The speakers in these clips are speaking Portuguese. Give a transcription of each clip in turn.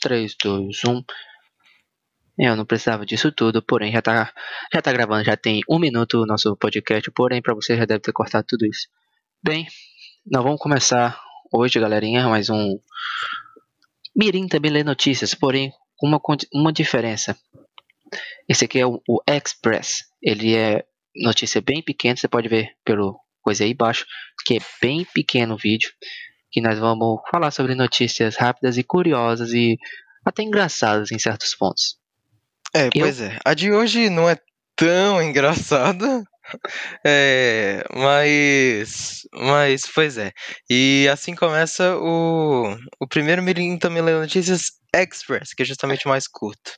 3, 2, 1. Eu não precisava disso tudo, porém já tá, já tá gravando, já tem um minuto o nosso podcast, porém para você já deve ter cortado tudo isso. Bem, nós vamos começar hoje, galerinha, mais um Mirim também lê notícias, porém com uma, uma diferença. Esse aqui é o, o Express, ele é notícia bem pequena, você pode ver pelo coisa aí embaixo, que é bem pequeno o vídeo, que nós vamos falar sobre notícias rápidas e curiosas e até engraçadas em certos pontos. É, pois é. A de hoje não é tão engraçada. É, mas, mas, pois é. E assim começa o, o primeiro Mirim também lê notícias Express, que é justamente mais curto.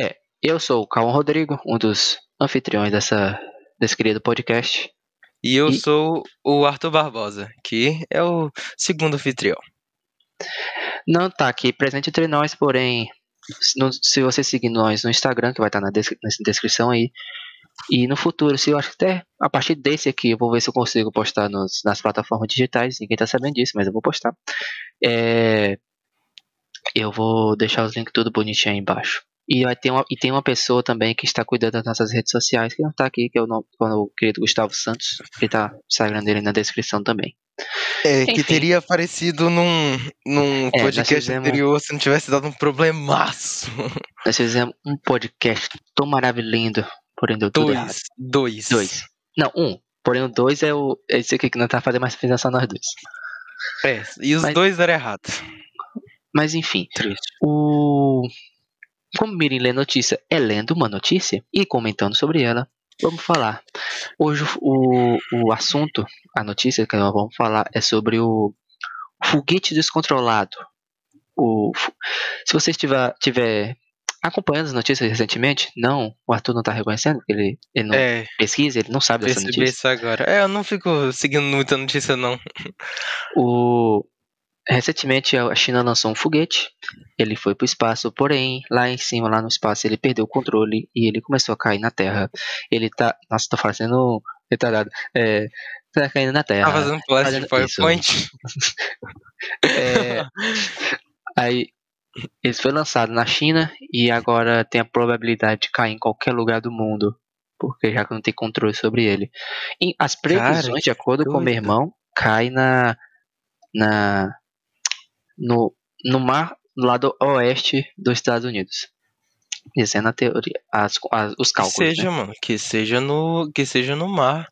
É, eu sou o Calma Rodrigo, um dos anfitriões dessa, desse querido podcast. E eu e... sou o Arthur Barbosa, que é o segundo anfitrião. Não tá aqui presente entre nós, porém se você seguir nós no Instagram, que vai estar na, descri na descrição aí, e no futuro, se eu acho que até a partir desse aqui, eu vou ver se eu consigo postar nos, nas plataformas digitais, ninguém tá sabendo disso, mas eu vou postar. É, eu vou deixar os links tudo bonitinho aí embaixo. E, vai ter uma, e tem uma pessoa também que está cuidando das nossas redes sociais, que não está aqui, que é o, o querido Gustavo Santos, que está o Instagram dele na descrição também. É, Enfim. que teria aparecido num, num é, podcast fizemos... anterior se não tivesse dado um problemaço. Nós fizemos um podcast tão maravilhoso, porém deu tudo dois, errado. Dois. Dois. Não, um. Porém o dois é o é esse aqui que não tá fazendo mais fizemos só nós dois. É, e os Mas... dois deram errado. Mas enfim, Triste. o como Mirim lê notícia é lendo uma notícia e comentando sobre ela, vamos falar. Hoje o, o assunto, a notícia que nós vamos falar é sobre o foguete descontrolado. O, se você estiver, tiver acompanhando as notícias recentemente, não, o Arthur não está reconhecendo, ele, ele não é, pesquisa, ele não sabe dessa notícia. isso agora. É, eu não fico seguindo muita notícia, não. O, Recentemente a China lançou um foguete, ele foi para o espaço, porém lá em cima, lá no espaço, ele perdeu o controle e ele começou a cair na Terra. Ele tá, nossa, tô fazendo retardado, é, tá caindo na Terra. Tá fazendo plástico PowerPoint. é, aí ele foi lançado na China e agora tem a probabilidade de cair em qualquer lugar do mundo, porque já que não tem controle sobre ele. E as previsões, Cara, de acordo com meu irmão, cai na na no, no mar do lado oeste dos Estados Unidos. Dizendo a teoria, as, as, os cálculos. Que seja, né? mano, que seja no, que seja no mar.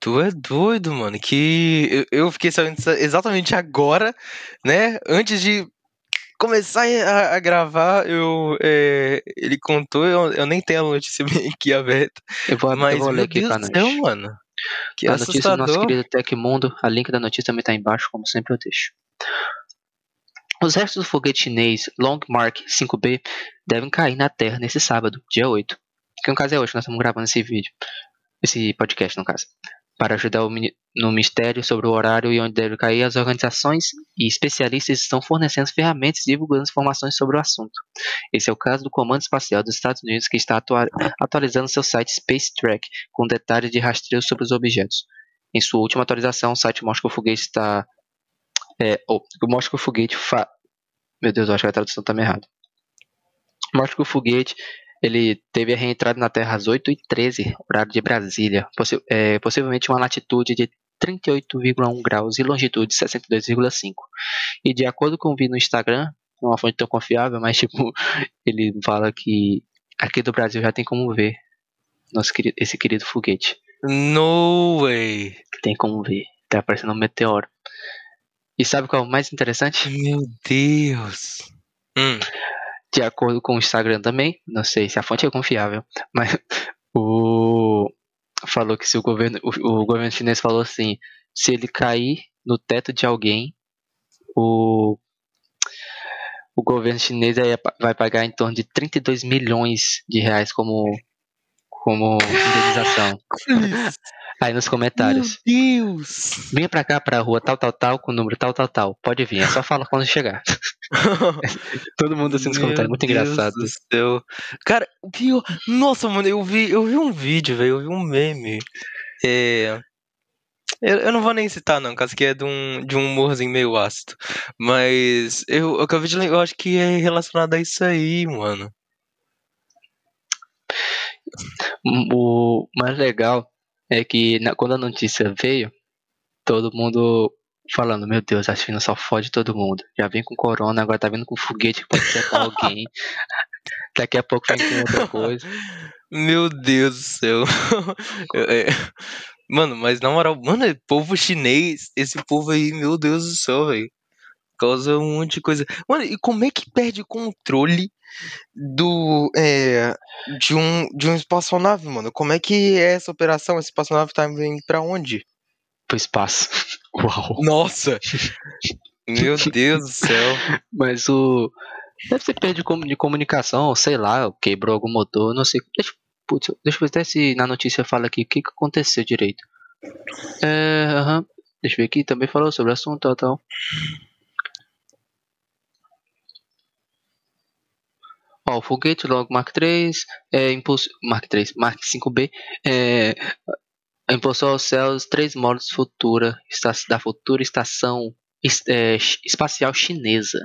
Tu é doido, mano. Que eu, eu fiquei sabendo exatamente agora, né? Antes de começar a, a gravar, eu, é, ele contou, eu, eu, nem tenho a notícia bem aqui aberta. Eu vou, mas, eu vou ler aqui Deus pra nós. Céu, mano. Que a notícia do nosso querido Tecmundo, a link da notícia também tá embaixo, como sempre eu deixo. Os restos do foguete chinês Long Mark 5B devem cair na Terra nesse sábado, dia 8. Que no caso é hoje, nós estamos gravando esse vídeo. Esse podcast, no caso. Para ajudar no mistério sobre o horário e onde deve cair, as organizações e especialistas estão fornecendo ferramentas e divulgando informações sobre o assunto. Esse é o caso do Comando Espacial dos Estados Unidos, que está atualizando seu site Space Track com detalhes de rastreio sobre os objetos. Em sua última atualização, o site mostra que o foguete está é, oh, mostra que o foguete fa... Meu Deus, eu acho que a tradução está errada. Mostra que o foguete ele teve a reentrada na Terra às 8h13, horário de Brasília, possi é, possivelmente uma latitude de 38,1 graus e longitude de 62,5. E de acordo com o vi no Instagram, uma fonte tão confiável, mas tipo, ele fala que aqui do Brasil já tem como ver nosso querido, esse querido foguete. No way! Tem como ver. Tá aparecendo um meteoro. E sabe qual é o mais interessante? Meu Deus! Hum. De acordo com o Instagram também, não sei se a fonte é confiável, mas o falou que se o governo, o, o governo chinês falou assim, se ele cair no teto de alguém, o o governo chinês vai pagar em torno de 32 milhões de reais como como indenização. Aí nos comentários. Meu Deus! Venha pra cá, pra rua tal, tal, tal, com o número tal, tal, tal. Pode vir, é só falar quando chegar. Todo mundo assim nos Meu comentários, muito Deus engraçado. Do céu. Cara, o pior. Nossa, mano, eu vi, eu vi um vídeo, velho, eu vi um meme. É. Eu, eu não vou nem citar, não, caso que é de um, de um humorzinho meio ácido. Mas eu, eu acabei de lembrar, eu acho que é relacionado a isso aí, mano. O mais legal é que na, quando a notícia veio, todo mundo falando, meu Deus, a China só fode todo mundo. Já vem com corona, agora tá vindo com foguete que pode ser pra alguém. Daqui a pouco vem com outra coisa. Meu Deus do céu. é, mano, mas na moral, mano, povo chinês, esse povo aí, meu Deus do céu, velho. Causa um monte de coisa. Mano, e como é que perde controle do. É, de um, de um espaçonave, mano? Como é que é essa operação? Essa espaçonave tá indo pra onde? Pro espaço. Uau. Nossa! Meu Deus do céu. Mas o. Deve ser perda de comunicação, sei lá, quebrou algum motor, não sei. Deixa, putz, deixa eu ver até se na notícia fala aqui o que, que aconteceu direito. É, uhum. Deixa eu ver aqui, também falou sobre o assunto, tal, tal. Ó, o foguete logo Mark 3, é, impulso, Mark 3, Mark 5B, é, impulsou aos céus três módulos futura, da futura estação é, espacial chinesa.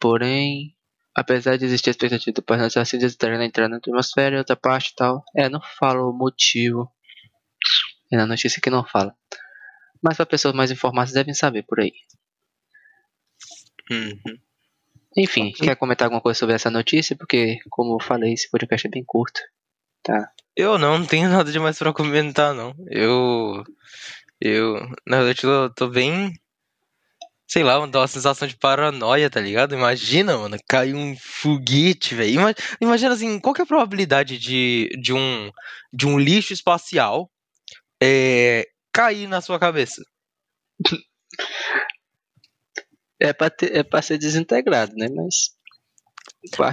Porém, apesar de existir a expectativa do painel assim desidera entrar na atmosfera e outra parte e tal, é, não fala o motivo. É na notícia que não fala. Mas para pessoas mais informadas devem saber por aí. Uhum. Enfim, quer comentar alguma coisa sobre essa notícia? Porque, como eu falei, esse podcast é bem curto. Tá. Eu não, não tenho nada demais para comentar, não. Eu. Eu. Na verdade, eu tô bem. Sei lá, dá uma sensação de paranoia, tá ligado? Imagina, mano, cair um foguete, velho. Imagina assim, qual que é a probabilidade de, de, um, de um lixo espacial é, cair na sua cabeça? É pra, ter, é pra ser desintegrado, né? Mas.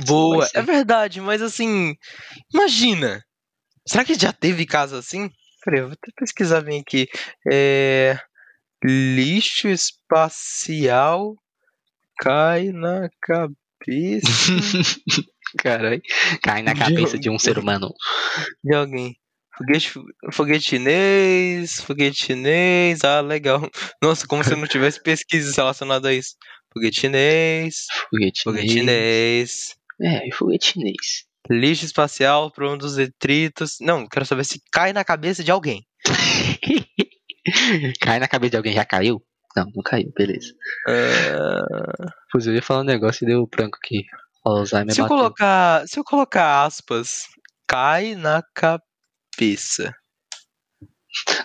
Boa, é verdade, mas assim. Imagina. Será que já teve caso assim? Peraí, vou até pesquisar bem aqui. É, lixo espacial cai na cabeça. Caralho. Cai na cabeça de, de um ser humano. De alguém. Foguete, foguete chinês, foguete chinês, ah, legal. Nossa, como se não tivesse pesquisas relacionadas a isso. Foguete chinês, foguete, foguete chinês. É, foguete chinês. Lixo espacial, problema dos detritos. Não, quero saber se cai na cabeça de alguém. cai na cabeça de alguém, já caiu? Não, não caiu, beleza. Uh... Pois eu ia falar um negócio e deu branco aqui. Alzheimer se eu colocar, se eu colocar aspas, cai na cabeça cabeça.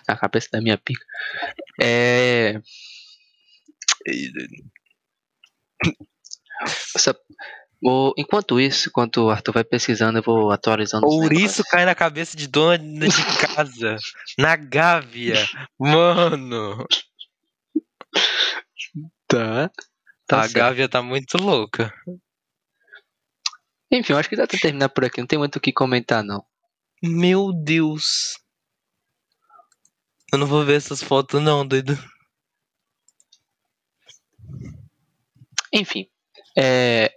Na cabeça da minha pica. É. Essa... Enquanto isso, enquanto o Arthur vai pesquisando, eu vou atualizando. Ouriço cai na cabeça de dona de casa. na Gávea. Mano. Tá. tá a certo. Gávea tá muito louca. Enfim, acho que dá pra terminar por aqui. Não tem muito o que comentar, não. Meu Deus. Eu não vou ver essas fotos não, doido. Enfim. É...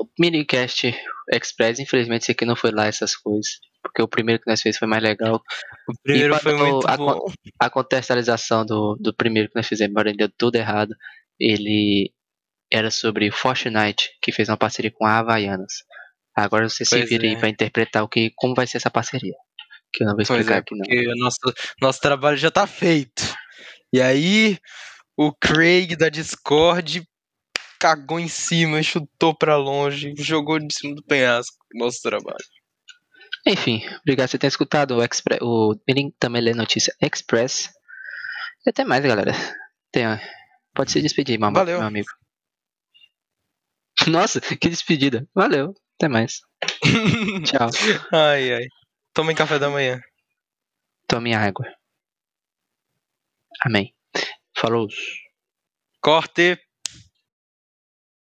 O minicast Express, infelizmente, esse aqui não foi lá essas coisas. Porque o primeiro que nós fizemos foi mais legal. O primeiro foi muito a, bom. A contextualização do, do primeiro que nós fizemos, embora deu tudo errado, ele era sobre Fortnite, que fez uma parceria com a Havaianas. Agora você se vira é. aí pra interpretar o que, como vai ser essa parceria. Que eu não vou explicar é, aqui não. Porque o nosso, nosso trabalho já tá feito. E aí, o Craig da Discord cagou em cima, chutou para longe, jogou de cima do penhasco. Nosso trabalho. Enfim, obrigado por você ter escutado o, Express, o ele também lê notícia Express. E até mais, galera. Tenha, pode se despedir, meu, Valeu. meu amigo. Nossa, que despedida. Valeu. Até mais. Tchau. Ai, ai. Tomem café da manhã. Tome água. Amém. Falou. Corte.